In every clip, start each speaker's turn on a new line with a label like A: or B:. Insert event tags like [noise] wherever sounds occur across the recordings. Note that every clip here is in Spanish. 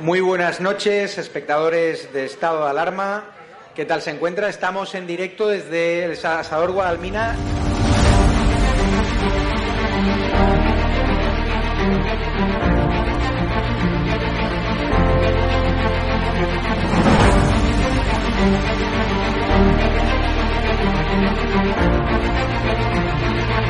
A: Muy buenas noches, espectadores de Estado de Alarma. ¿Qué tal se encuentra? Estamos en directo desde el Asador Guadalmina.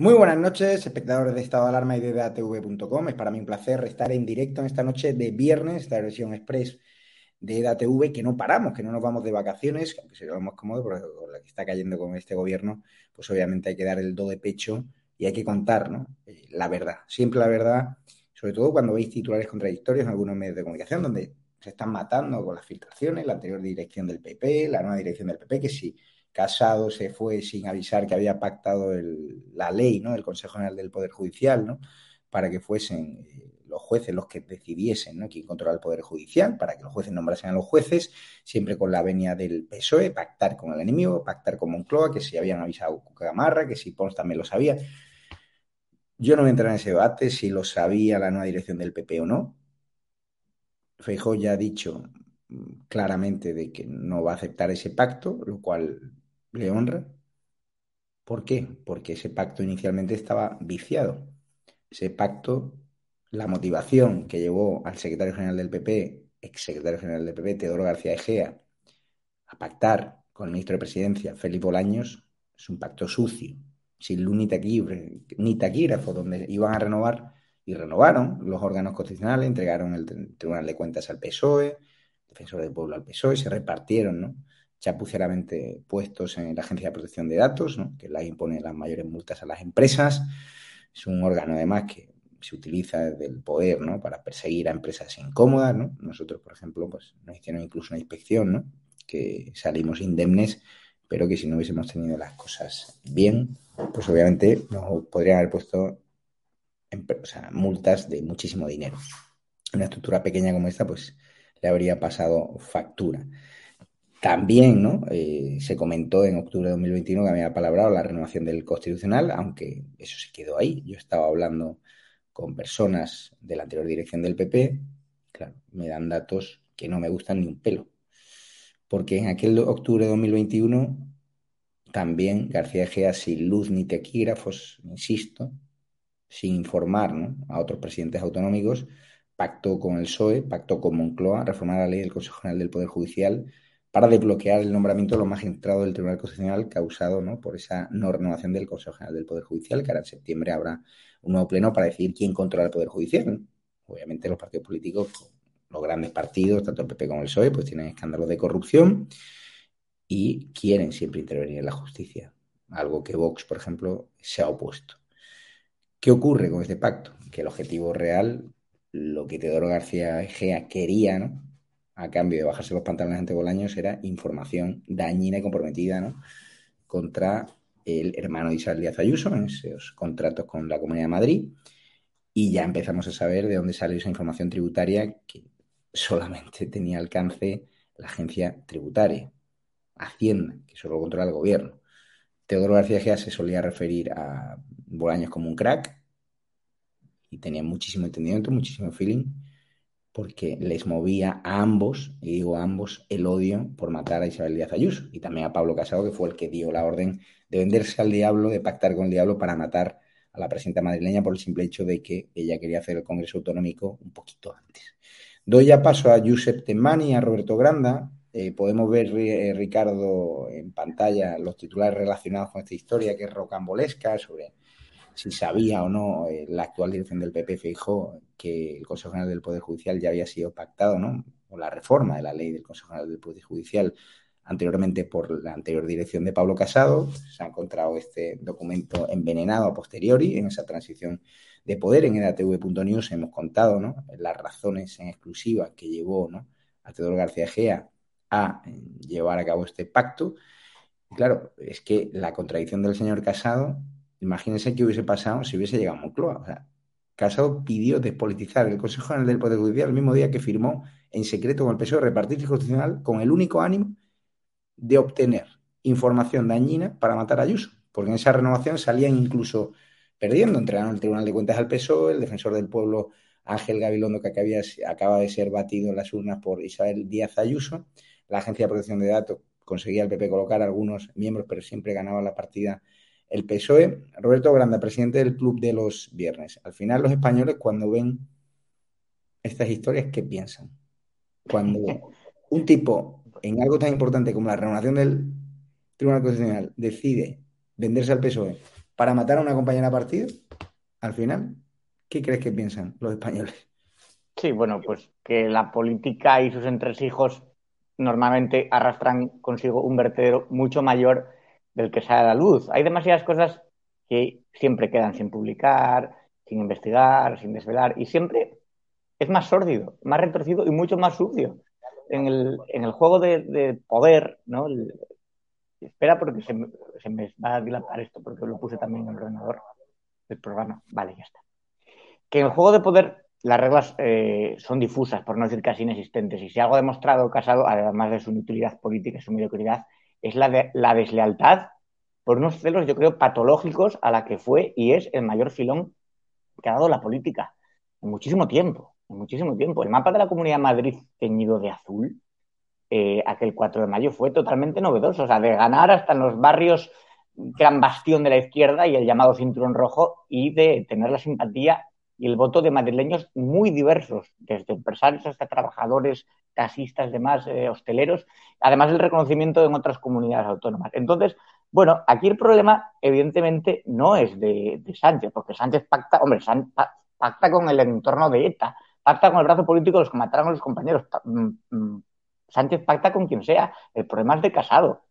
A: Muy buenas noches, espectadores de Estado de Alarma y de DATV.com. Es para mí un placer estar en directo en esta noche de viernes, esta versión express de EDATV, que no paramos, que no nos vamos de vacaciones, aunque sería lo más cómodo, porque con la que está cayendo con este gobierno, pues obviamente hay que dar el do de pecho y hay que contar ¿no? Eh, la verdad, siempre la verdad, sobre todo cuando veis titulares contradictorios en algunos medios de comunicación, donde se están matando con las filtraciones, la anterior dirección del PP, la nueva dirección del PP, que sí Casado se fue sin avisar que había pactado la ley, ¿no? El Consejo General del Poder Judicial, ¿no? Para que fuesen eh, los jueces los que decidiesen. Quién controla el Poder Judicial, para que los jueces nombrasen a los jueces, siempre con la venia del PSOE, pactar con el enemigo, pactar con Moncloa, que si habían avisado Camarra, que si Pons también lo sabía. Yo no voy a entrar en ese debate si lo sabía la nueva dirección del PP o no. Feijóo ya ha dicho mm, claramente de que no va a aceptar ese pacto, lo cual le honra. ¿Por qué? Porque ese pacto inicialmente estaba viciado. Ese pacto, la motivación que llevó al secretario general del PP, ex secretario general del PP, Teodoro García Egea, a pactar con el ministro de Presidencia, Felipe Bolaños, es un pacto sucio, sin luz ni, taquígrafo, donde iban a renovar y renovaron los órganos constitucionales, entregaron el Tribunal de Cuentas al PSOE, Defensor del Pueblo al PSOE, se repartieron, ¿no? Chapuceramente puestos en la Agencia de Protección de Datos, que la impone las mayores multas a las empresas. Es un órgano además que se utiliza desde poder ¿no? para perseguir a empresas incómodas. ¿no? Nosotros, por ejemplo, pues, nos hicieron incluso una inspección, ¿no? que salimos indemnes, pero que si no hubiésemos tenido las cosas bien, pues obviamente nos podrían haber puesto multas de muchísimo dinero. Una estructura pequeña como esta, pues le habría pasado factura. También ¿no? Eh, se comentó en octubre de 2021 que había palabrado la renovación del Constitucional, aunque eso se quedó ahí. Yo estaba hablando con personas de la anterior dirección del PP, claro, me dan datos que no me gustan ni un pelo. Porque en aquel octubre de 2021 también García Egea, sin luz ni tequígrafos, insisto, sin informar a otros presidentes autonómicos, pactó con el PSOE, pactó con Moncloa, reformar la ley del Consejo General del Poder Judicial para desbloquear el nombramiento de los magistrados del Tribunal Constitucional causado ¿no? por esa no renovación del Consejo General del Poder Judicial, que ahora en septiembre habrá un nuevo pleno para decidir quién controla el Poder Judicial. Obviamente los partidos políticos, los grandes partidos, tanto el PP como el PSOE, pues tienen escándalos de corrupción y quieren siempre intervenir en la justicia, algo que Vox, por ejemplo, se ha opuesto. ¿Qué ocurre con este pacto? Que el objetivo real, lo que Teodoro García Egea quería, ¿no? A cambio de bajarse los pantalones ante Bolaños era información dañina y comprometida ¿no? contra el hermano de Isabel Díaz Ayuso en esos contratos con la Comunidad de Madrid y ya empezamos a saber de dónde salió esa información tributaria que solamente tenía alcance la agencia tributaria, Hacienda, que solo controla el gobierno. Teodoro García Gea se solía referir a Bolaños como un crack y tenía muchísimo entendimiento, muchísimo feeling porque les movía a ambos, y digo a ambos, el odio por matar a Isabel Díaz Ayuso y también a Pablo Casado, que fue el que dio la orden de venderse al diablo, de pactar con el diablo para matar a la presidenta madrileña por el simple hecho de que ella quería hacer el Congreso Autonómico un poquito antes. Doy ya paso a Josep Temani a Roberto Granda. Eh, podemos ver, eh, Ricardo, en pantalla los titulares relacionados con esta historia que es rocambolesca sobre si sabía o no eh, la actual dirección del PP fijó que el Consejo General del Poder Judicial ya había sido pactado, ¿no? O la reforma de la ley del Consejo General del Poder Judicial anteriormente por la anterior dirección de Pablo Casado. Se ha encontrado este documento envenenado a posteriori en esa transición de poder. En edatv.news hemos contado ¿no? las razones en exclusiva que llevó ¿no? a Teodoro García Gea a llevar a cabo este pacto. Y claro, es que la contradicción del señor Casado, imagínense qué hubiese pasado si hubiese llegado a Moncloa. O sea, Casado pidió despolitizar el Consejo General del Poder Judicial el mismo día que firmó en secreto con el PSOE repartir constitucional con el único ánimo de obtener información dañina para matar a Ayuso, porque en esa renovación salían incluso perdiendo, entregaron el Tribunal de Cuentas al PSOE, el defensor del pueblo Ángel Gabilondo, que acaba de ser batido en las urnas por Isabel Díaz Ayuso, la Agencia de Protección de Datos conseguía el PP colocar algunos miembros, pero siempre ganaba la partida el PSOE. Roberto Granda, presidente del Club de los Viernes. Al final los españoles cuando ven estas historias, ¿qué piensan? Cuando un tipo en algo tan importante como la renovación del Tribunal Constitucional decide venderse al PSOE para matar a una compañera de partido, al final, ¿qué crees que piensan los españoles?
B: Sí, bueno, pues que la política y sus entresijos normalmente arrastran consigo un vertedero mucho mayor del que sale a la luz. Hay demasiadas cosas que siempre quedan sin publicar, sin investigar, sin desvelar, y siempre es más sórdido, más retorcido y mucho más sucio en el, en el juego de, poder, ¿no? espera porque se me, se me, va a dilapar esto, porque lo puse también en el ordenador del programa. Vale, ya está. Que en el juego de poder las reglas eh, son difusas, por no decir casi inexistentes. Y si algo ha demostrado Casado, además de su inutilidad política y su mediocridad, es la, de, la deslealtad por unos celos, yo creo, patológicos a la que fue y es el mayor filón que ha dado la política en muchísimo tiempo muchísimo tiempo. El mapa de la Comunidad de Madrid teñido de azul, eh, aquel 4 de mayo, fue totalmente novedoso. O sea, de ganar hasta en los barrios gran bastión de la izquierda y el llamado cinturón rojo y de tener la simpatía y el voto de madrileños muy diversos, desde empresarios hasta trabajadores, taxistas, demás, eh, hosteleros, además del reconocimiento en otras comunidades autónomas. Entonces, bueno, aquí el problema evidentemente no es de, Sánchez, porque Sánchez pacta, hombre, pacta con el entorno de ETA, pacta con el brazo político de los que mataron a los compañeros. Mm, mm, Sánchez pacta con quien sea. El problema es de Casado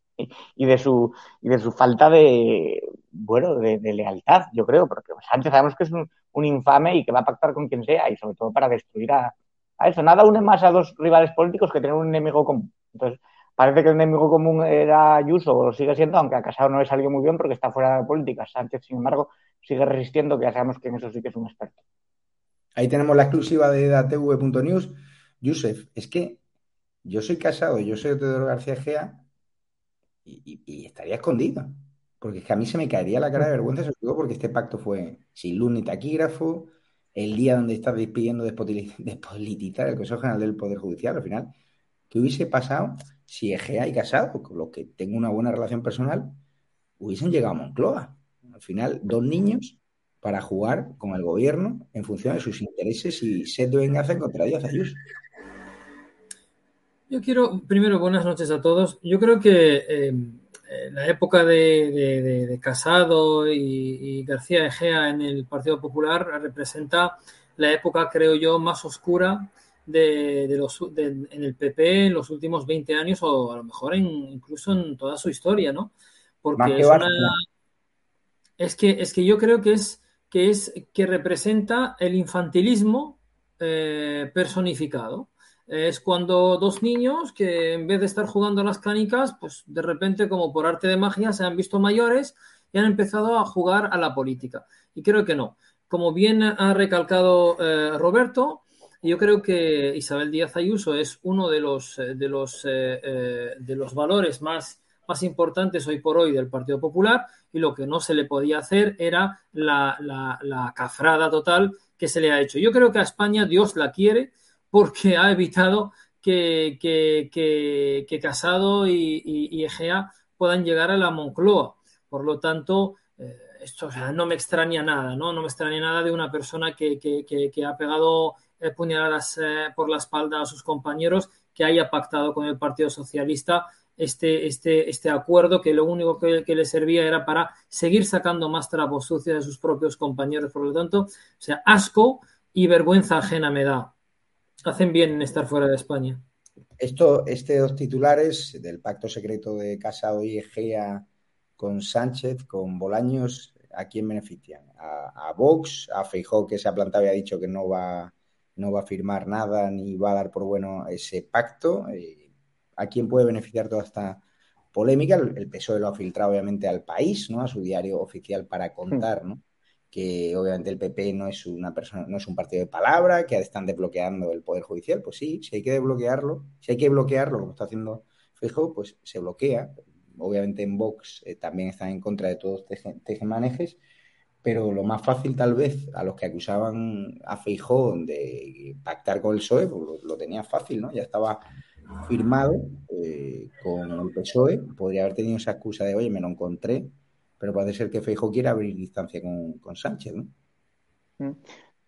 B: y de su, y de su falta de, bueno, de, lealtad, yo creo, porque Sánchez sabemos que es un, infame y que va a pactar con quien sea y sobre todo para destruir a, eso. Nada une más a dos rivales políticos que tener un enemigo común. Entonces, parece que el enemigo común era Ayuso, o lo sigue siendo, aunque a Casado no le salió muy bien porque está fuera de la política. Sánchez, sin embargo, sigue resistiendo, que ya sabemos que en eso sí que es un experto.
A: Ahí tenemos la exclusiva de datv.news. Yusef, es que yo soy casado, yo soy Teodoro García Gea y, estaría escondido. Porque es que a mí se me caería la cara de vergüenza, sobre todo porque este pacto fue sin luz ni taquígrafo, el día donde estás despidiendo de [laughs] despolitizar el Consejo General del Poder Judicial. Al final, ¿qué hubiese pasado si Egea y Casado, con los que tengo una buena relación personal, hubiesen llegado a Moncloa? Al final, dos niños para jugar con el gobierno en función de sus intereses y ser de venganza contra Díaz Ayuso.
C: Yo quiero, primero, buenas noches a todos. Yo creo que eh, la época de, Casado y, García Egea en el Partido Popular representa la época, creo yo, más oscura de, los, en el PP en los últimos 20 años o a lo mejor incluso en toda su historia, ¿no? Porque es, es, que, es que yo creo que es que es que representa el infantilismo eh, personificado. Es cuando dos niños que en vez de estar jugando a las canicas, pues de repente, como por arte de magia, se han visto mayores y han empezado a jugar a la política. Y creo que no. Como bien ha recalcado eh, Roberto, yo creo que Isabel Díaz Ayuso es uno de los, eh, de los, de los valores más más importantes hoy por hoy del Partido Popular y lo que no se le podía hacer era la, cafrada total que se le ha hecho. Yo creo que a España Dios la quiere porque ha evitado que, Casado y, Egea puedan llegar a la Moncloa. Por lo tanto, eh, esto no me extraña nada, ¿no? No me extraña nada de una persona que, ha pegado eh, puñaladas eh, por la espalda a sus compañeros, que haya pactado con el Partido Socialista este, este, este acuerdo que lo único que, le servía era para seguir sacando más trapos sucios de sus propios compañeros. Por lo tanto, o sea, asco y vergüenza ajena me da. Hacen bien en estar fuera de España.
A: Esto, este dos titulares del pacto secreto de Casado y Egea con Sánchez, con Bolaños, ¿a quién benefician? ¿A, Vox? ¿A Feijó que se ha plantado y ha dicho que no va, no va a firmar nada ni va a dar por bueno ese pacto? Eh, a quién puede beneficiar toda esta polémica. El, PSOE lo ha filtrado obviamente al país, ¿no? A su diario oficial para contar, ¿no? Que obviamente el PP no es una persona, no es un partido de palabra, que están desbloqueando el poder judicial. Pues sí, si hay que desbloquearlo, si hay que bloquearlo, como está haciendo Fijo, pues se bloquea. Obviamente en Vox eh, también están en contra de todos tejemanejes, pero lo más fácil tal vez a los que acusaban a Feijó de pactar con el PSOE, pues lo, lo tenía fácil, ¿no? Ya estaba firmado eh, con el PSOE, podría haber tenido esa excusa de, oye, me lo encontré, pero puede ser que Feijo quiera abrir distancia con, Sánchez, ¿no?
B: Mm.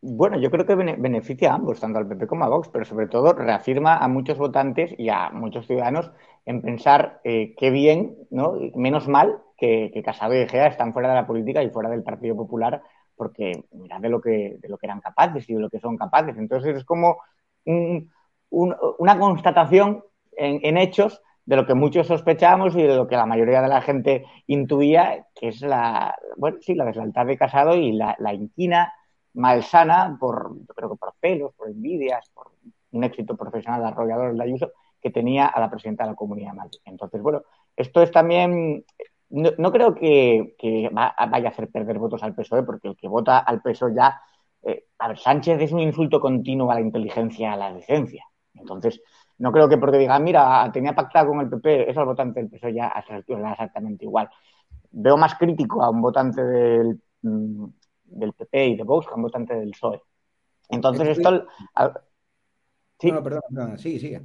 B: Bueno, yo creo que beneficia a ambos, tanto al PP como a Vox, pero sobre todo reafirma a muchos votantes y a muchos ciudadanos en pensar eh, qué bien, ¿no? menos mal que, Casado y Egea están fuera de la política y fuera del Partido Popular, porque mirad de lo que, de lo que eran capaces y de lo que son capaces. Entonces es como un, una constatación en, hechos de lo que muchos sospechamos y de lo que la mayoría de la gente intuía, que es la, bueno, sí, la deslealtad de Casado y la, inquina malsana por, yo creo que por celos, por envidias, por un éxito profesional arrollador de Ayuso que tenía a la presidenta de la Comunidad de Madrid. Entonces, bueno, esto es también, no, creo que, vaya a hacer perder votos al PSOE, porque el que vota al PSOE ya, eh, a ver, Sánchez es un insulto continuo a la inteligencia, a la decencia. Entonces, no creo que porque digan, mira, tenía pactado con el PP, eso al votante del PSOE ya exactamente igual. Veo más crítico a un votante del, mm, del PP y de Vox que a un votante del PSOE. Entonces, esto.
A: ¿Sí? No, perdón, perdón, sí, sigue.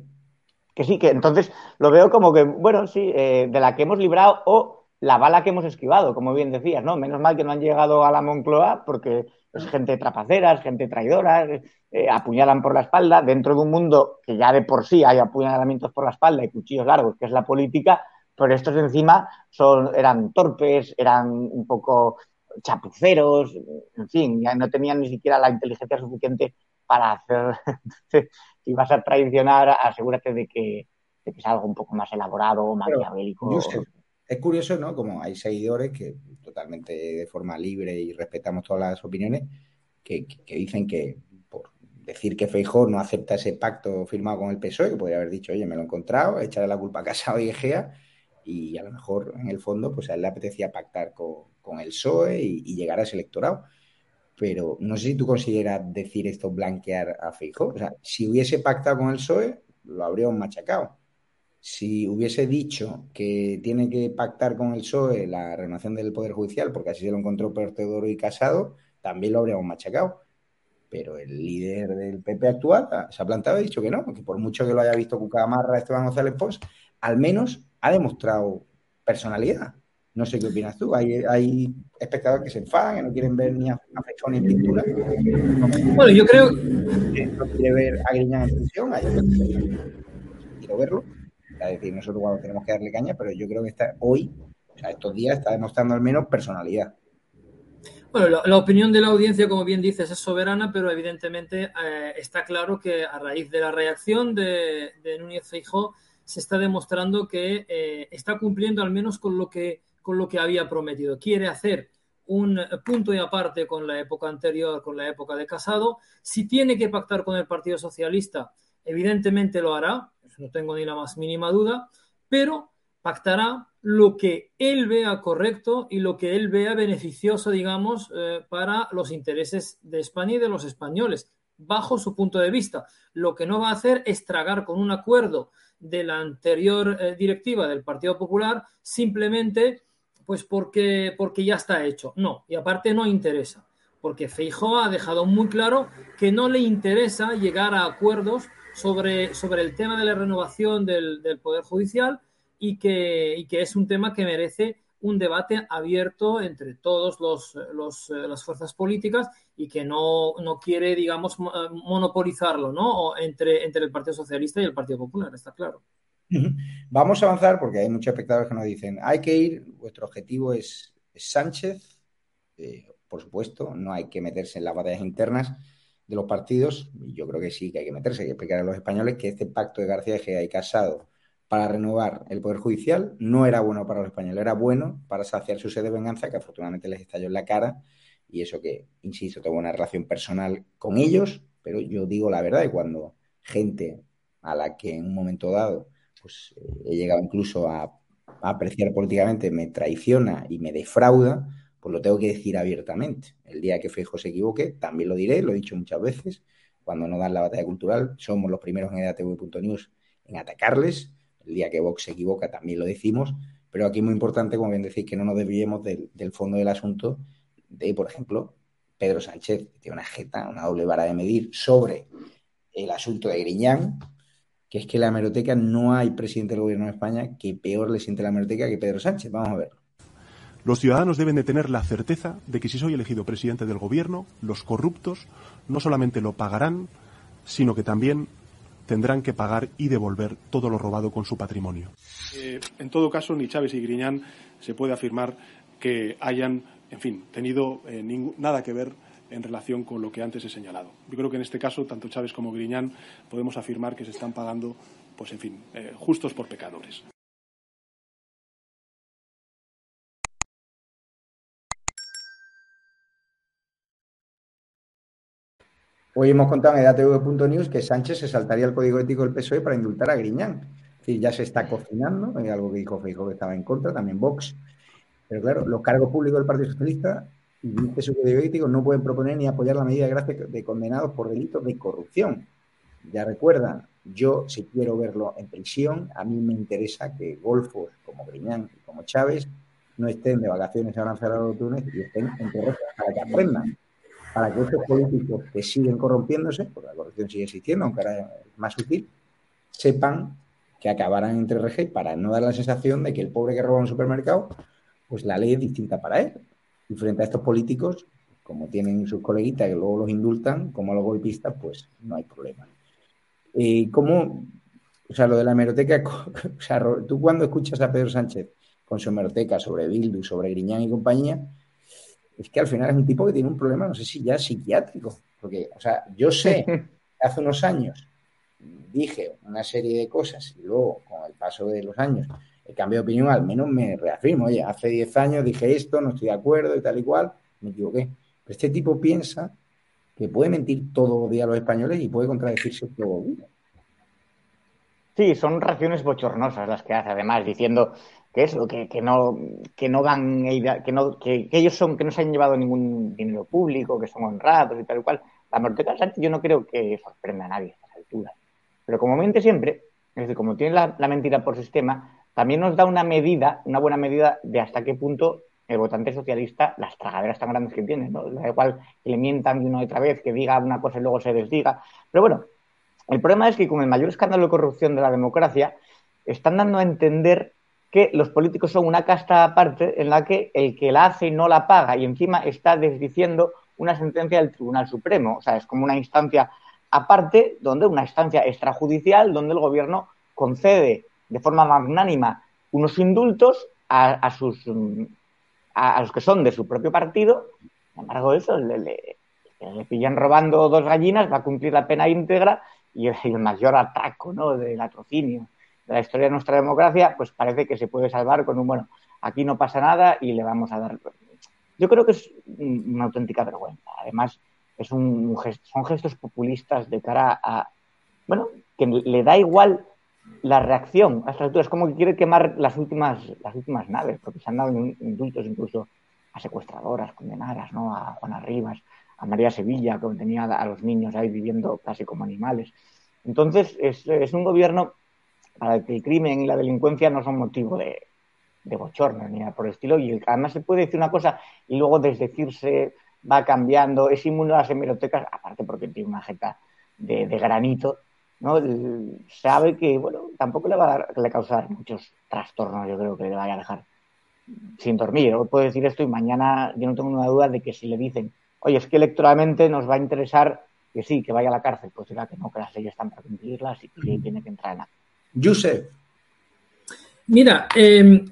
B: Que sí, que entonces lo veo como que, bueno, sí, eh, de la que hemos librado o la bala que hemos esquivado, como bien decías, ¿no? Menos mal que no han llegado a la Moncloa porque es gente trapacera, gente traidora, eh, apuñalan por la espalda, dentro de un mundo que ya de por sí hay apuñalamientos por la espalda y cuchillos largos, que es la política, pero estos encima son, eran torpes, eran un poco chapuceros, en fin, ya no tenían ni siquiera la inteligencia suficiente para hacer, [laughs] si vas a traicionar, asegúrate de que, de que es algo un poco más elaborado, maquiavélico.
A: Es curioso, ¿no? Como hay seguidores que totalmente de forma libre y respetamos todas las opiniones, que, dicen que por decir que Feijó no acepta ese pacto firmado con el PSOE, que podría haber dicho, oye, me lo he encontrado, echarle la culpa a Casado y Egea, y a lo mejor en el fondo, pues a él le apetecía pactar con, el PSOE y, llegar a ese electorado. Pero no sé si tú consideras decir esto blanquear a Feijó. O sea, si hubiese pactado con el PSOE, lo habríamos machacado si hubiese dicho que tiene que pactar con el PSOE la renovación del Poder Judicial, porque así se lo encontró Teodoro y Casado, también lo habríamos machacado. Pero el líder del PP actual se ha plantado y ha dicho que no, que por mucho que lo haya visto Cucamarra, Esteban González Pons, al menos ha demostrado personalidad. No sé qué opinas tú. Hay, hay espectadores que se enfadan, que no quieren ver ni a, a ni pintura.
C: Bueno, yo creo.
A: No quiere ver a Griñán en prisión, hay quiero verlo es decir, nosotros cuando tenemos que darle caña, pero yo creo que está hoy, o sea, estos días, está demostrando al menos personalidad.
C: Bueno, la, opinión de la audiencia, como bien dices, es soberana, pero evidentemente eh, está claro que a raíz de la reacción de, Núñez Feijó se está demostrando que eh, está cumpliendo al menos con lo que con lo que había prometido. Quiere hacer un punto y aparte con la época anterior, con la época de Casado. Si tiene que pactar con el Partido Socialista, evidentemente lo hará, no tengo ni la más mínima duda, pero pactará lo que él vea correcto y lo que él vea beneficioso, digamos, eh, para los intereses de España y de los españoles, bajo su punto de vista. Lo que no va a hacer es tragar con un acuerdo de la anterior eh, directiva del Partido Popular simplemente pues porque, porque ya está hecho. No, y aparte no interesa porque Feijóo ha dejado muy claro que no le interesa llegar a acuerdos sobre, sobre el tema de la renovación del, Poder Judicial y que, y que es un tema que merece un debate abierto entre todos los, los, eh, las fuerzas políticas y que no, no quiere, digamos, monopolizarlo, ¿no? Entre, entre el Partido Socialista y el Partido Popular, está claro.
A: Vamos a avanzar porque hay muchos espectadores que nos dicen, hay que ir, vuestro objetivo es, Sánchez, eh, por supuesto, no hay que meterse en las batallas internas de los partidos, y yo creo que sí que hay que meterse, que explicar a los españoles que este pacto de García Egea y Casado para renovar el Poder Judicial no era bueno para los españoles, era bueno para saciar su sed de venganza, que afortunadamente les estalló en la cara, y eso que, insisto, tengo una relación personal con ellos, pero yo digo la verdad, y cuando gente a la que en un momento dado pues, eh, he llegado incluso a apreciar políticamente me traiciona y me defrauda, pues lo tengo que decir abiertamente. El día que Feijóo se equivoque, también lo diré, lo he dicho muchas veces, cuando no dan la batalla cultural, somos los primeros en edatv.news en atacarles, el día que Vox se equivoca también lo decimos, pero aquí es muy importante, como bien decís, que no nos desviemos del, fondo del asunto de, por ejemplo, Pedro Sánchez, que tiene una jeta, una doble vara de medir sobre el asunto de Griñán, que es que la hemeroteca no hay presidente del gobierno de España que peor le siente la hemeroteca que Pedro Sánchez. Vamos a verlo.
D: Los ciudadanos deben de tener la certeza de que si soy elegido presidente del gobierno, los corruptos no solamente lo pagarán, sino que también tendrán que pagar y devolver todo lo robado con su patrimonio.
E: Eh, en todo caso, ni Chávez y Griñán se puede afirmar que hayan, en fin, tenido eh, nada que ver en relación con lo que antes he señalado. Yo creo que en este caso, tanto Chávez como Griñán podemos afirmar que se están pagando, pues en fin, eh, justos por pecadores.
A: Hoy hemos contado en edatv.news que Sánchez se saltaría el código ético del PSOE para indultar a Griñán. Es decir, ya se está cocinando, hay algo que dijo Feijóo que estaba en contra, también Vox. Pero claro, los cargos públicos del Partido Socialista y dice su código ético no pueden proponer ni apoyar la medida de gracia de condenados por delitos de corrupción. Ya recuerdan, yo si quiero verlo en prisión, a mí me interesa que golfos como Griñán y como Chávez no estén de vacaciones en de Túnez y estén en para que aprendan para que estos políticos que siguen corrompiéndose, porque la corrupción sigue existiendo, aunque ahora es más útil, sepan que acabarán entre RG para no dar la sensación de que el pobre que roba un supermercado, pues la ley es distinta para él. Y frente a estos políticos, como tienen sus coleguitas que luego los indultan, como los golpistas, pues no hay problema. Y como, o sea, lo de la hemeroteca, [laughs] o sea, tú cuando escuchas a Pedro Sánchez con su hemeroteca sobre Bildu, sobre Griñán y compañía, es que al final es un tipo que tiene un problema, no sé si ya psiquiátrico, porque, o sea, yo sé [laughs] que hace unos años dije una serie de cosas y luego, con el paso de los años, he cambiado de opinión, al menos me reafirmo, oye, hace 10 años dije esto, no estoy de acuerdo y tal y cual, me equivoqué. Pero este tipo piensa que puede mentir todo el día a los españoles y puede contradecirse todo el día.
B: Sí, son reacciones bochornosas las que hace, además, diciendo que eso, que, que no, que no van, que no, que, ellos son, que no se han llevado ningún dinero público, que son honrados y tal y cual. La Morteca Sánchez yo no creo que sorprenda a nadie a estas alturas. Pero como mente siempre, es decir, como tiene la, mentira por sistema, también nos da una medida, una buena medida de hasta qué punto el votante socialista, las tragaderas tan grandes que tiene, ¿no? Da igual que le mientan de una y otra vez, que diga una cosa y luego se desdiga. Pero bueno, el problema es que con el mayor escándalo de corrupción de la democracia, están dando a entender que los políticos son una casta aparte en la que el que la hace no la paga y encima está desdiciendo una sentencia del Tribunal Supremo. O sea, es como una instancia aparte, donde una instancia extrajudicial, donde el gobierno concede de forma magnánima unos indultos a, sus a, los que son de su propio partido. Sin embargo, eso le, le, pillan robando dos gallinas, va a cumplir la pena íntegra y el, mayor atraco ¿no? del latrocinio de la historia de nuestra democracia, pues parece que se puede salvar con un, bueno, aquí no pasa nada y le vamos a dar. Yo creo que es una auténtica vergüenza. Además, es un, son gestos populistas de cara a, bueno, que le da igual la reacción a estas alturas. Es como que quiere quemar las últimas, las últimas naves, porque se han dado indultos incluso a secuestradoras, condenadas, ¿no? A Juana Rivas, a María Sevilla, que tenía a los niños ahí viviendo casi como animales. Entonces, es, es un gobierno para que el crimen y la delincuencia no son motivo de, de bochorno ni nada por el estilo. Y además se puede decir una cosa y luego desdecirse va cambiando, es inmune a las hemerotecas, aparte porque tiene una jeta de, granito, ¿no? Sabe que, bueno, tampoco le va a, dar, le causar muchos trastornos, yo creo que le vaya a dejar sin dormir. Puedo decir esto y mañana yo no tengo ninguna duda de que si le dicen, oye, es que electoralmente nos va a interesar que sí, que vaya a la cárcel, pues dirá que no, que las leyes están para cumplirlas y que tiene que entrar en la.
A: Josep.
C: Mira, eh,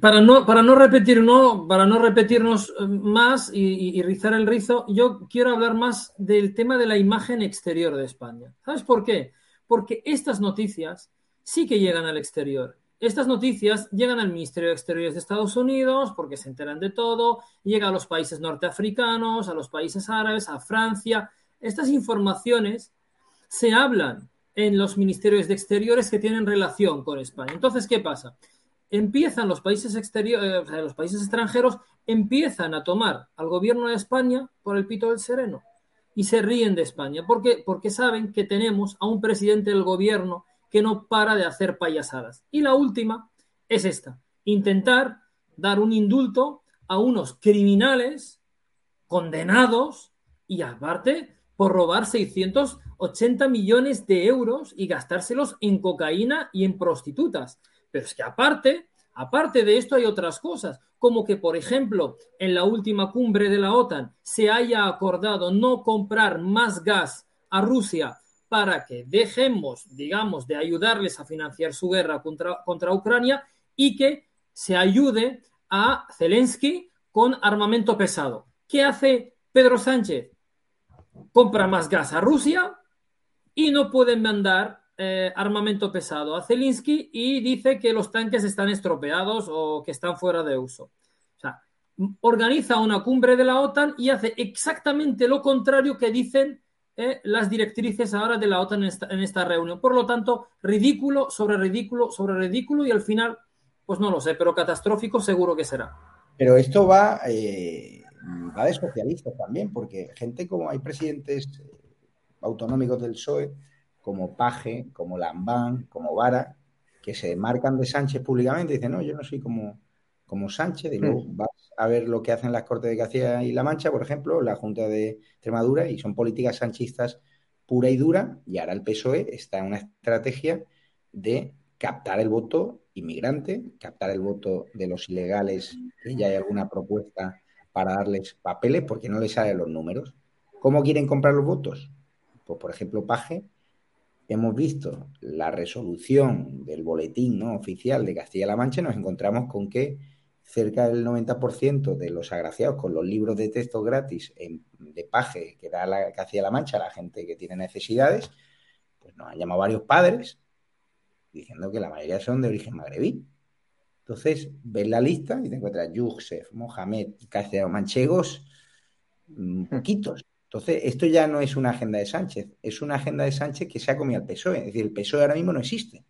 C: para no, para no repetir, no, para no repetirnos eh, más y, rizar el rizo, yo quiero hablar más del tema de la imagen exterior de España. ¿Sabes por qué? Porque estas noticias sí que llegan al exterior. Estas noticias llegan al Ministerio de Exteriores de Estados Unidos porque se enteran de todo, llega a los países norteafricanos, a los países árabes, a Francia. Estas informaciones se hablan en los ministerios de Exteriores que tienen relación con España. Entonces, ¿qué pasa? empiezan los países exteriores, eh, los países extranjeros empiezan a tomar al gobierno de España por el pito del sereno y se ríen de España. ¿Por qué? Porque saben que tenemos a un presidente del gobierno que no para de hacer payasadas. Y la última es esta, intentar dar un indulto a unos criminales condenados y aparte por robar 680 millones de euros y gastárselos en cocaína y en prostitutas. Pero es que aparte, aparte de esto hay otras cosas, como que, por ejemplo, en la última cumbre de la OTAN se haya acordado no comprar más gas a Rusia para que dejemos, digamos, de ayudarles a financiar su guerra contra, contra Ucrania y que se ayude a Zelensky con armamento pesado. ¿Qué hace Pedro Sánchez? Compra más gas a Rusia y no pueden mandar eh, armamento pesado a Zelensky y dice que los tanques están estropeados o que están fuera de uso. O sea, organiza una cumbre de la OTAN y hace exactamente lo contrario que dicen eh, las directrices ahora de la OTAN en esta, reunión. Por lo tanto, ridículo sobre ridículo sobre ridículo y al final, pues no lo sé, pero catastrófico seguro que será.
A: Pero esto va, eh, va de socialistas también, porque gente como hay presidentes autonómicos del PSOE como Paje, como Lambán, como Vara, que se marcan de Sánchez públicamente y dicen, no, yo no soy como, como Sánchez, y luego mm. A ver lo que hacen las Cortes de Castilla y La Mancha, por ejemplo, la Junta de Extremadura, y son políticas sanchistas pura y dura, y ahora el PSOE está en una estrategia de captar el voto inmigrante, captar el voto de los ilegales, que ya hay alguna propuesta para darles papeles porque no les salen los números. ¿Cómo quieren comprar los votos? Pues, por ejemplo, Paje hemos visto la resolución del boletín ¿no? oficial de Castilla-La Mancha, nos encontramos con que cerca del 90% de los agraciados con los libros de texto gratis de paje que da la Castilla-La Mancha a la gente que tiene necesidades, pues nos han llamado varios padres diciendo que la mayoría son de origen magrebí. Entonces, ves la lista y te encuentras Yusef, Mohamed, castellano manchegos, mm, poquitos. Entonces, esto ya no es una agenda de Sánchez, es una agenda de Sánchez que se ha comido al PSOE. Es decir, el PSOE ahora mismo no existe.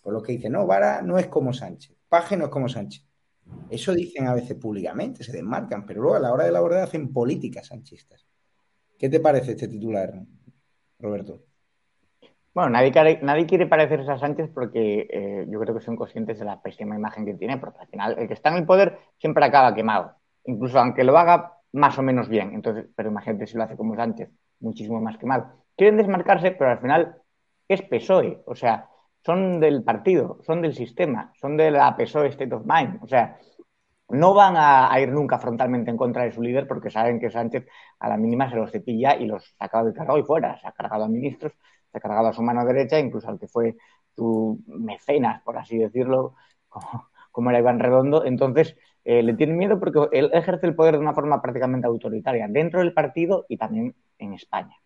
A: Por lo que dice, no, Vara no es como Sánchez, Paje no es como Sánchez. Eso dicen a veces públicamente, se desmarcan, pero luego a la hora de la verdad hacen políticas sanchistas. ¿Qué te parece este titular, Roberto?
B: Bueno, nadie, quiere, parecerse a Sánchez porque eh, yo creo que son conscientes de la pésima imagen que tiene, porque al final el que está en el poder siempre acaba quemado. Incluso aunque lo haga más o menos bien. Entonces, pero imagínate si lo hace como Sánchez, muchísimo más que mal. Quieren desmarcarse, pero al final es PSOE, o sea, son del partido, son del sistema, son de la PSOE State of Mind, o sea, no van a, ir nunca frontalmente en contra de su líder porque saben que Sánchez a la mínima se los cepilla y los saca del cargado y fuera. Se ha cargado a ministros, se ha cargado a su mano derecha, incluso al que fue su mecenas, por así decirlo, como, como era Iván Redondo. Entonces, eh, le tienen miedo porque él ejerce el poder de una forma prácticamente autoritaria dentro del partido y también en España.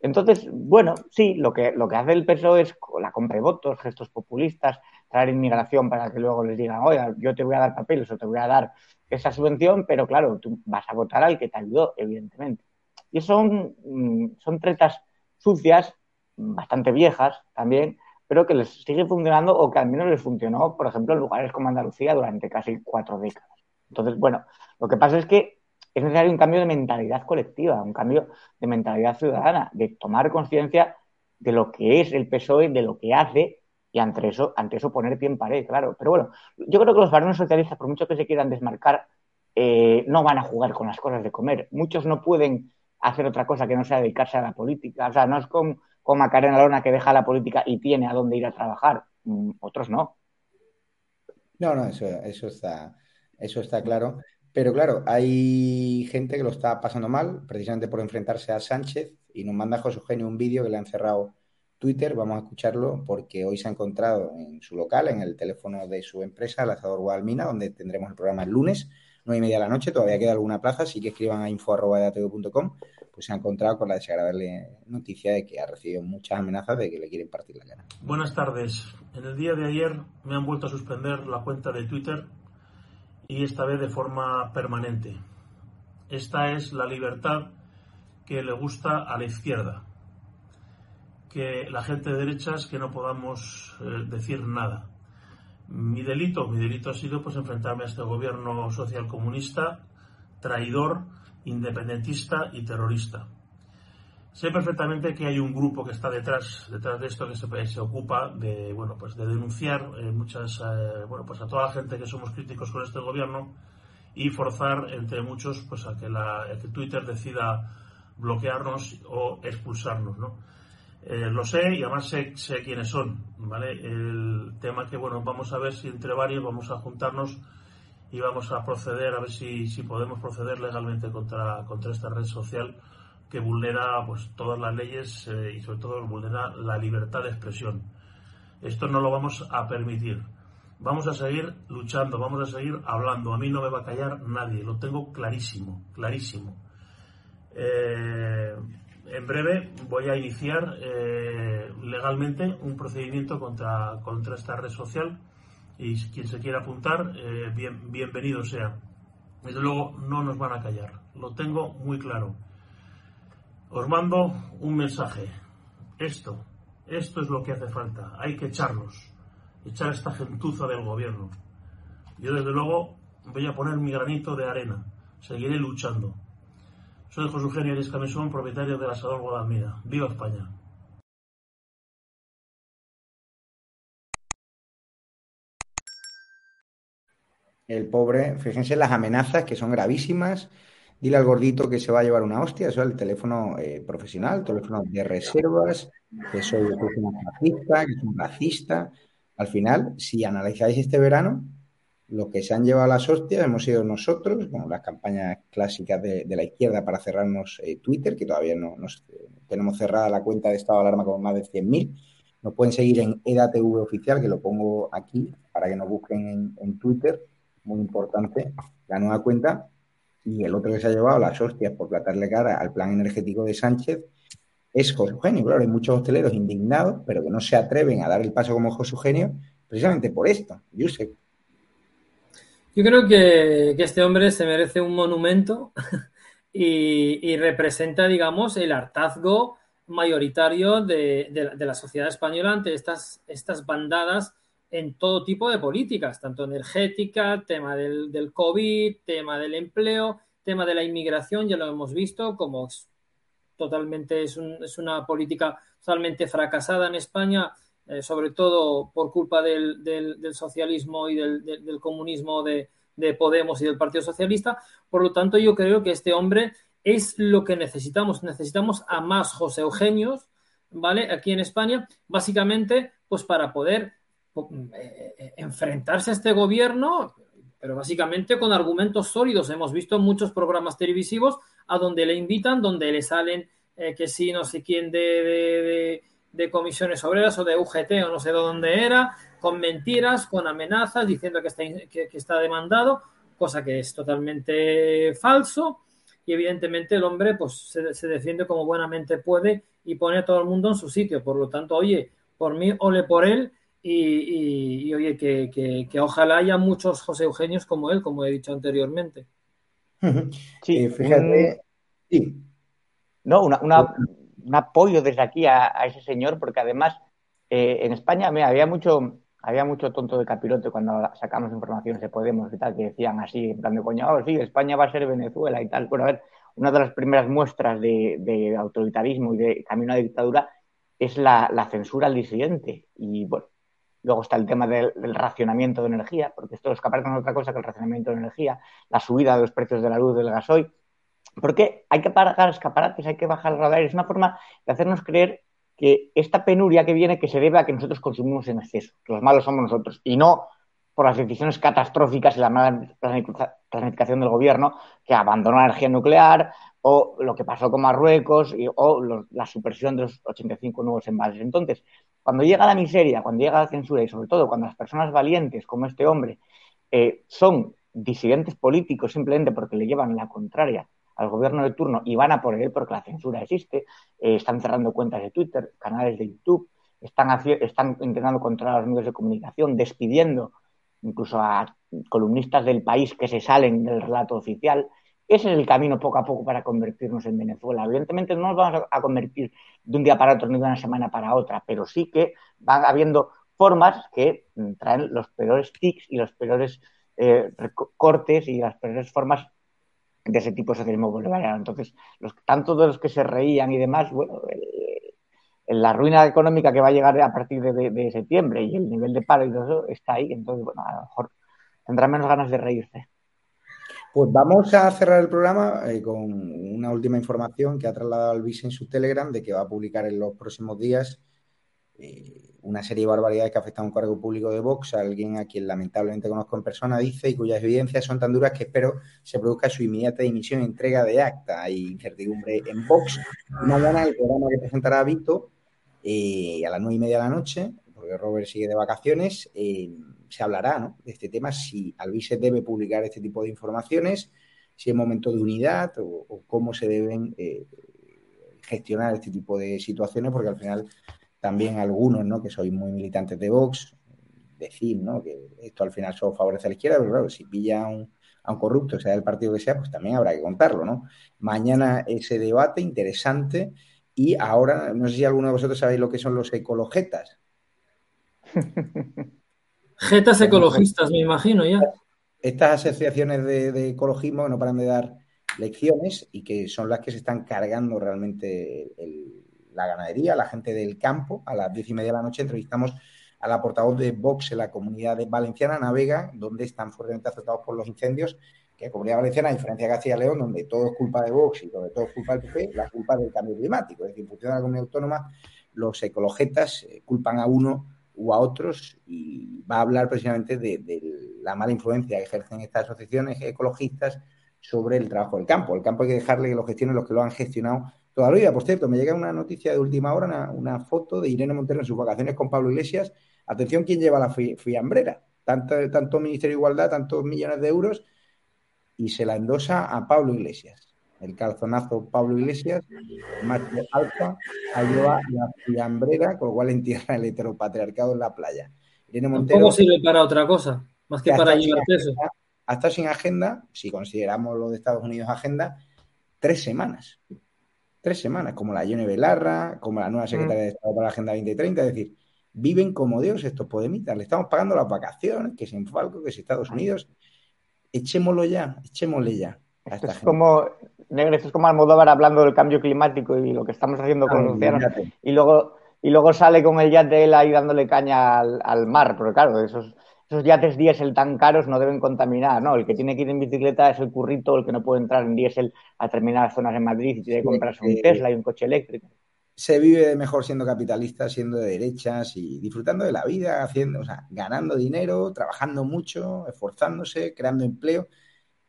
B: Entonces, bueno, sí, lo que, lo que hace el PSOE es la compra de votos, gestos populistas, traer inmigración para que luego les digan, oye, yo te voy a dar papeles o te voy a dar esa subvención, pero claro, tú vas a votar al que te ayudó, evidentemente. Y son, mm, son tretas sucias, bastante viejas también, pero que les sigue funcionando o que al menos les funcionó, por ejemplo, en lugares como Andalucía durante casi cuatro décadas. Entonces, bueno, lo que pasa es que es necesario un cambio de mentalidad colectiva, un cambio de mentalidad ciudadana, de tomar conciencia de lo que es el PSOE, de lo que hace y ante eso, ante eso poner pie en pared, claro. Pero bueno, yo creo que los varones socialistas, por mucho que se quieran desmarcar, eh, no van a jugar con las cosas de comer. Muchos no pueden hacer otra cosa que no sea dedicarse a la política. O sea, no es con, con Macarena Lona que deja la política y tiene a dónde ir a trabajar. Mm, otros no.
A: No, no, eso, eso, está, eso está claro. Pero claro, hay gente que lo está pasando mal precisamente por enfrentarse a Sánchez y nos manda José Eugenio un vídeo que le han cerrado Twitter. Vamos a escucharlo porque hoy se ha encontrado en su local, en el teléfono de su empresa, el Azador Guadalmina, donde tendremos el programa el lunes, nueve y media de la noche. Todavía queda alguna plaza, así que escriban a info.com. Pues se ha encontrado con la desagradable noticia de que ha recibido muchas amenazas de que le quieren partir la cara.
F: Buenas tardes. En el día de ayer me han vuelto a suspender la cuenta de Twitter y esta vez de forma permanente. Esta es la libertad que le gusta a la izquierda. Que la gente de derechas que no podamos eh, decir nada. Mi delito, mi delito ha sido pues enfrentarme a este gobierno socialcomunista, traidor, independentista y terrorista. Sé perfectamente que hay un grupo que está detrás, detrás de esto que se, se ocupa de, bueno, pues de denunciar eh, muchas, eh, bueno, pues a toda la gente que somos críticos con este gobierno y forzar entre muchos pues a que, la, que Twitter decida bloquearnos o expulsarnos, ¿no? Eh, lo sé y además sé, sé, quiénes son, ¿vale? El tema que, bueno, vamos a ver si entre varios vamos a juntarnos y vamos a proceder, a ver si, si podemos proceder legalmente contra, contra esta red social que vulnera pues todas las leyes eh, y sobre todo vulnera la libertad de expresión. Esto no lo vamos a permitir. Vamos a seguir luchando, vamos a seguir hablando. A mí no me va a callar nadie, lo tengo clarísimo, clarísimo. Eh, en breve voy a iniciar eh, legalmente un procedimiento contra, contra esta red social y quien se quiera apuntar, bien, bienvenido sea. Desde luego no nos van a callar, lo tengo muy claro. Os mando un mensaje. Esto, esto es lo que hace falta. Hay que echarlos, echar esta gentuza del gobierno. Yo desde luego voy a poner mi granito de arena. Seguiré luchando. Soy José Eugenio Arias Camesón, propietario de la Salón Guadalmina. ¡Viva España!
A: El pobre, fíjense las amenazas que son gravísimas dile al gordito que se va a llevar una hostia, eso es el teléfono eh, profesional, teléfono de reservas, que soy, un racista, que es un racista. Al final, si analizáis este verano, lo que se han llevado las hostias hemos sido nosotros, con las campañas clásicas de, la izquierda para cerrarnos eh, Twitter, que todavía no nos, tenemos cerrada la cuenta de estado de alarma con más de 100.000. Nos pueden seguir en EDATV oficial, que lo pongo aquí para que nos busquen en, en Twitter. Muy importante, la nueva cuenta y el otro que se ha llevado las hostias por platarle cara al plan energético de Sánchez es José Eugenio. Claro, hay muchos hosteleros indignados, pero que no se atreven a dar el paso como José Eugenio, precisamente por esto. Sé.
C: Yo creo que, este hombre se merece un monumento [laughs] y, representa, digamos, el hartazgo mayoritario de, la sociedad española ante estas, estas bandadas en todo tipo de políticas, tanto energética, tema del, del, COVID, tema del empleo, tema de la inmigración, ya lo hemos visto, como totalmente es, es una política totalmente fracasada en España, eh, sobre todo por culpa del, del, socialismo y del, comunismo de, de, Podemos y del Partido Socialista. Por lo tanto, yo creo que este hombre es lo que necesitamos. Necesitamos a más José Eugenios, ¿vale? Aquí en España, básicamente, pues para poder enfrentarse a este gobierno, pero básicamente con argumentos sólidos. Hemos visto muchos programas televisivos a donde le invitan, donde le salen eh, que sí, no sé quién de, comisiones obreras o de UGT o no sé de dónde era, con mentiras, con amenazas, diciendo que está, que, está demandado, cosa que es totalmente falso. Y evidentemente el hombre pues, se, se defiende como buenamente puede y pone a todo el mundo en su sitio. Por lo tanto, oye, por mí, ole por él, y, oye, que, ojalá haya muchos José Eugenios como él, como he dicho anteriormente. [laughs]
B: Sí, eh, fíjate. Sí. No, un apoyo desde aquí a, ese señor, porque además eh, en España me había mucho había mucho tonto de capirote cuando sacamos informaciones de Podemos y tal, que decían así, en plan de coño, oh, sí, España va a ser Venezuela y tal. Bueno, a ver, una de las primeras muestras de, de autoritarismo y de camino a la dictadura es la, la, censura al disidente. Y bueno, Luego está el tema del, racionamiento de energía, porque esto es no es otra cosa que el racionamiento de energía, la subida de los precios de la luz, del gasoil. Porque hay que pagar escaparates, hay que bajar el radar. Es una forma de hacernos creer que esta penuria que viene que se debe a que nosotros consumimos en exceso, que los malos somos nosotros, y no por las decisiones catastróficas y la mala planificación del gobierno que abandonó la energía nuclear o lo que pasó con Marruecos o la supresión de los 85 nuevos embalses. Entonces, cuando llega la miseria, cuando llega la censura y sobre todo cuando las personas valientes como este hombre eh, son disidentes políticos simplemente porque le llevan la contraria al gobierno de turno y van a por él porque la censura existe, eh, están cerrando cuentas de Twitter, canales de YouTube, están, están intentando controlar los medios de comunicación, despidiendo incluso a columnistas del país que se salen del relato oficial. Ese es el camino poco a poco para convertirnos en Venezuela. Evidentemente no nos vamos a convertir de un día para otro ni de una semana para otra, pero sí que van habiendo formas que traen los peores tics y los peores eh, cortes y las peores formas de ese tipo de socialismo bolivariano. Entonces, los, tanto de los que se reían y demás, bueno, la ruina económica que va a llegar a partir de, septiembre y el nivel de paro y todo eso está ahí, entonces, bueno, a lo mejor tendrá menos ganas de reírse.
A: Pues vamos a cerrar el programa eh, con una última información que ha trasladado Alvis en su Telegram de que va a publicar en los próximos días eh, una serie de barbaridades que afectan a un cargo público de Vox, a alguien a quien lamentablemente conozco en persona, dice, y cuyas evidencias son tan duras que espero se produzca su inmediata dimisión y entrega de acta. Hay incertidumbre en Vox. Mañana el programa que presentará Vito eh, a las nueve y media de la noche, porque Robert sigue de vacaciones, eh, se hablará de este tema, si Alvise debe publicar este tipo de informaciones, si es momento de unidad o, cómo se deben eh, gestionar este tipo de situaciones, porque al final también algunos, ¿no? que sois muy militantes de Vox, decir ¿no? que esto al final solo favorece a la izquierda, pero claro, si pilla a un, a un corrupto, sea del partido que sea, pues también habrá que contarlo. ¿no? Mañana ese debate interesante y ahora, no sé si alguno de vosotros sabéis lo que son los ecologetas. [laughs]
C: Jetas ecologistas, me imagino ya.
A: Estas asociaciones de, ecologismo no paran de dar lecciones y que son las que se están cargando realmente la ganadería, la gente del campo. A las diez y media de la noche entrevistamos a la portavoz de Vox en la comunidad de Valenciana, Navega, donde están fuertemente afectados por los incendios que Comunidad Valenciana, a diferencia de Castilla y León, donde todo es culpa de Vox y donde todo es culpa del PP, la culpa del cambio climático. Es decir, en función de la comunidad autónoma, los ecologetas eh, culpan a uno u a otros y va a hablar precisamente de, la mala influencia que ejercen estas asociaciones ecologistas sobre el trabajo del campo. El campo hay que dejarle que lo gestionen los que lo han gestionado toda la vida. Por cierto, me llega una noticia de última hora, una, foto de Irene Montero en sus vacaciones con Pablo Iglesias. Atención, ¿quién lleva la fiambrera? Tanto, tanto Ministerio de Igualdad, tantos millones de euros y se la endosa a Pablo Iglesias. El calzonazo Pablo Iglesias, más alfa, lleva la fiambrera, con lo cual entierra el heteropatriarcado en la playa.
C: ¿Cómo sirve para otra cosa? Más que, para llevar peso.
A: Ha estado sin agenda, si consideramos lo de Estados Unidos agenda, tres semanas. Tres semanas, como la Yone Belarra, como la nueva mm. secretaria de Estado para la Agenda 2030. Es decir, viven como Dios estos podemitas. Le estamos pagando las vacaciones, que es en Falco, que es Estados Unidos echémoslo ya, echémosle ya.
B: Esto es como, Negro, esto es como Almodóvar hablando del cambio climático y lo que estamos haciendo con los océanos. Y luego, y luego sale con el yate él ahí dándole caña al, mar, porque claro, esos, esos yates diésel tan caros no deben contaminar, ¿no? El que tiene que ir en bicicleta es el currito, el que no puede entrar en diésel a determinadas zonas en Madrid y tiene que comprarse un Tesla y un coche eléctrico
A: se vive mejor siendo capitalista, siendo de derechas y disfrutando de la vida, haciendo, o sea, ganando dinero, trabajando mucho, esforzándose, creando empleo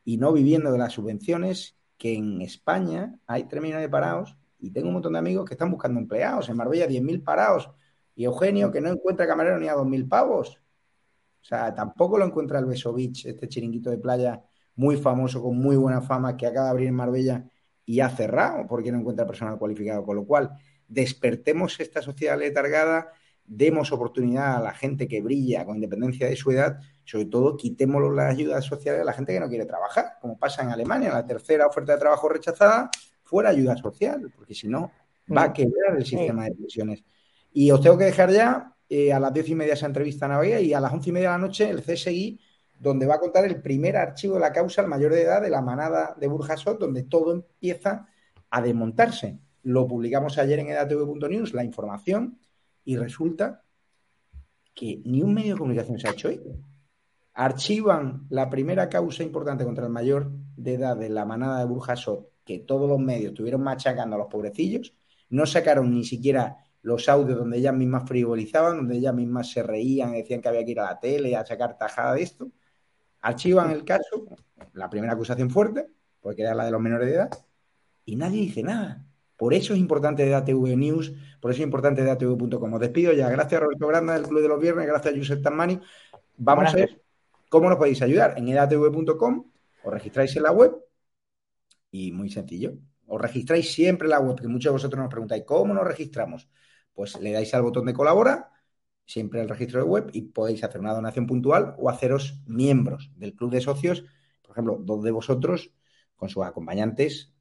A: y no viviendo de las subvenciones que en España hay tres millones de parados y tengo un montón de amigos que están buscando empleados. En Marbella 10.000 parados y Eugenio que no encuentra camarero ni a 2.000 pavos. O sea, tampoco lo encuentra el Beso Beach, este chiringuito de playa muy famoso, con muy buena fama, que acaba de abrir en Marbella y ha cerrado porque no encuentra personal cualificado. Con lo cual, despertemos esta sociedad letargada, demos oportunidad a la gente que brilla con independencia de su edad, sobre todo quitemos las ayudas sociales a la gente que no quiere trabajar, como pasa en Alemania, la tercera oferta de trabajo rechazada, fuera ayuda social, porque si no, va a quebrar el sistema de pensiones. Y os tengo que dejar ya, eh, a las diez y media esa entrevista a Navega y a las once y media de la noche el CSI, donde va a contar el primer archivo de la causa al mayor de edad de la manada de Burjasot, donde todo empieza a desmontarse. Lo publicamos ayer en edatv.news, la información, y resulta que ni un medio de comunicación se ha hecho eco. Archivan la primera causa importante contra el mayor de edad de la manada de Burjasot, que todos los medios estuvieron machacando a los pobrecillos, no sacaron ni siquiera los audios donde ellas mismas frivolizaban, donde ellas mismas se reían, decían que había que ir a la tele a sacar tajada de esto. Archivan el caso, la primera acusación fuerte, porque era la de los menores de edad, y nadie dice nada. Por eso es importante de ATV News, por eso es importante de ATV.com. Os despido ya. Gracias Roberto Granda del Club de los Viernes, gracias a Josep Tamani. Vamos a ver cómo nos podéis ayudar. En edatv.com os registráis en la web y muy sencillo. Os registráis siempre en la web, porque muchos de vosotros nos preguntáis, ¿cómo nos registramos? Pues le dais al botón de colabora, siempre el registro de web, y podéis hacer una donación puntual o haceros miembros del club de socios. Por ejemplo, dos de vosotros con sus acompañantes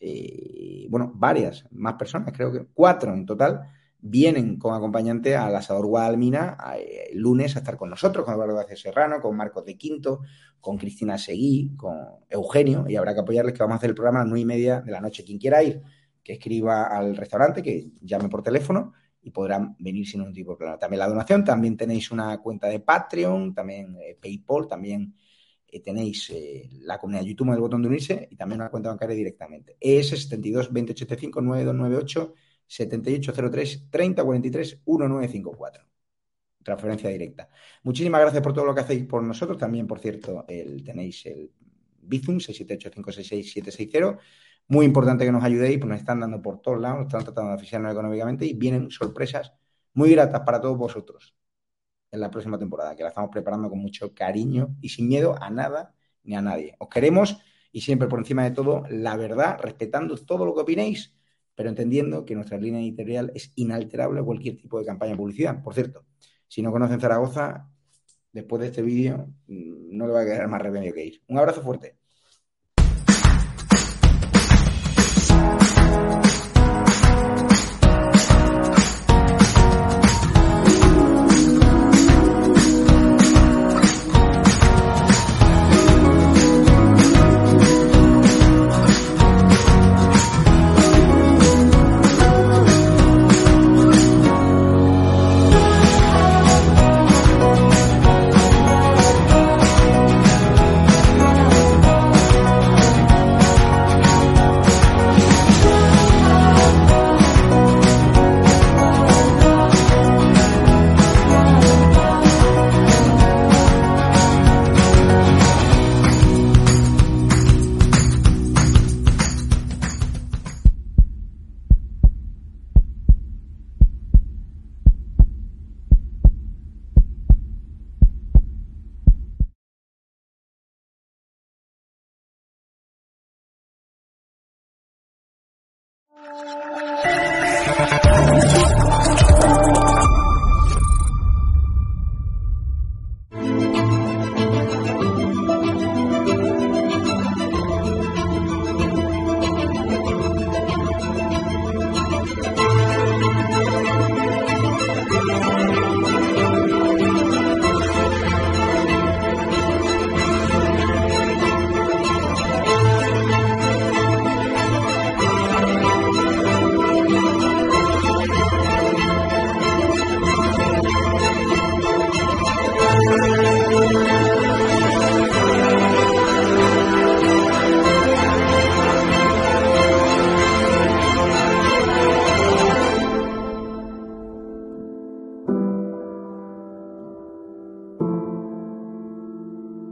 A: eh, bueno, varias, más personas, creo que cuatro en total, vienen con acompañante al asador Guadalmina eh, lunes a estar con nosotros, con Eduardo García Serrano, con Marcos de Quinto, con Cristina Seguí, con Eugenio, y habrá que apoyarles que vamos a hacer el programa a las nueve y media de la noche. Quien quiera ir, que escriba al restaurante, que llame por teléfono y podrán venir sin ningún tipo de problema. También la donación, también tenéis una cuenta de Patreon, también eh, PayPal, también eh, tenéis eh, la comunidad de YouTube, el botón de unirse y también una cuenta bancaria directamente. ES 72 2085 9298 7803 3043 1954. Transferencia directa. Muchísimas gracias por todo lo que hacéis por nosotros. También, por cierto, tenéis el Bizum 678 Muy importante que nos ayudéis, pues nos están dando por todos lados, nos están tratando de asfixiarnos económicamente y vienen sorpresas muy gratas para todos vosotros en la próxima temporada, que la estamos preparando con mucho cariño y sin miedo a nada ni a nadie. Os queremos y siempre por encima de todo la verdad, respetando todo lo que opinéis, pero entendiendo que nuestra línea editorial es inalterable a cualquier tipo de campaña de publicidad. Por cierto, si no conocen Zaragoza, después de este vídeo mm, no le va a quedar más remedio que ir. Un abrazo fuerte.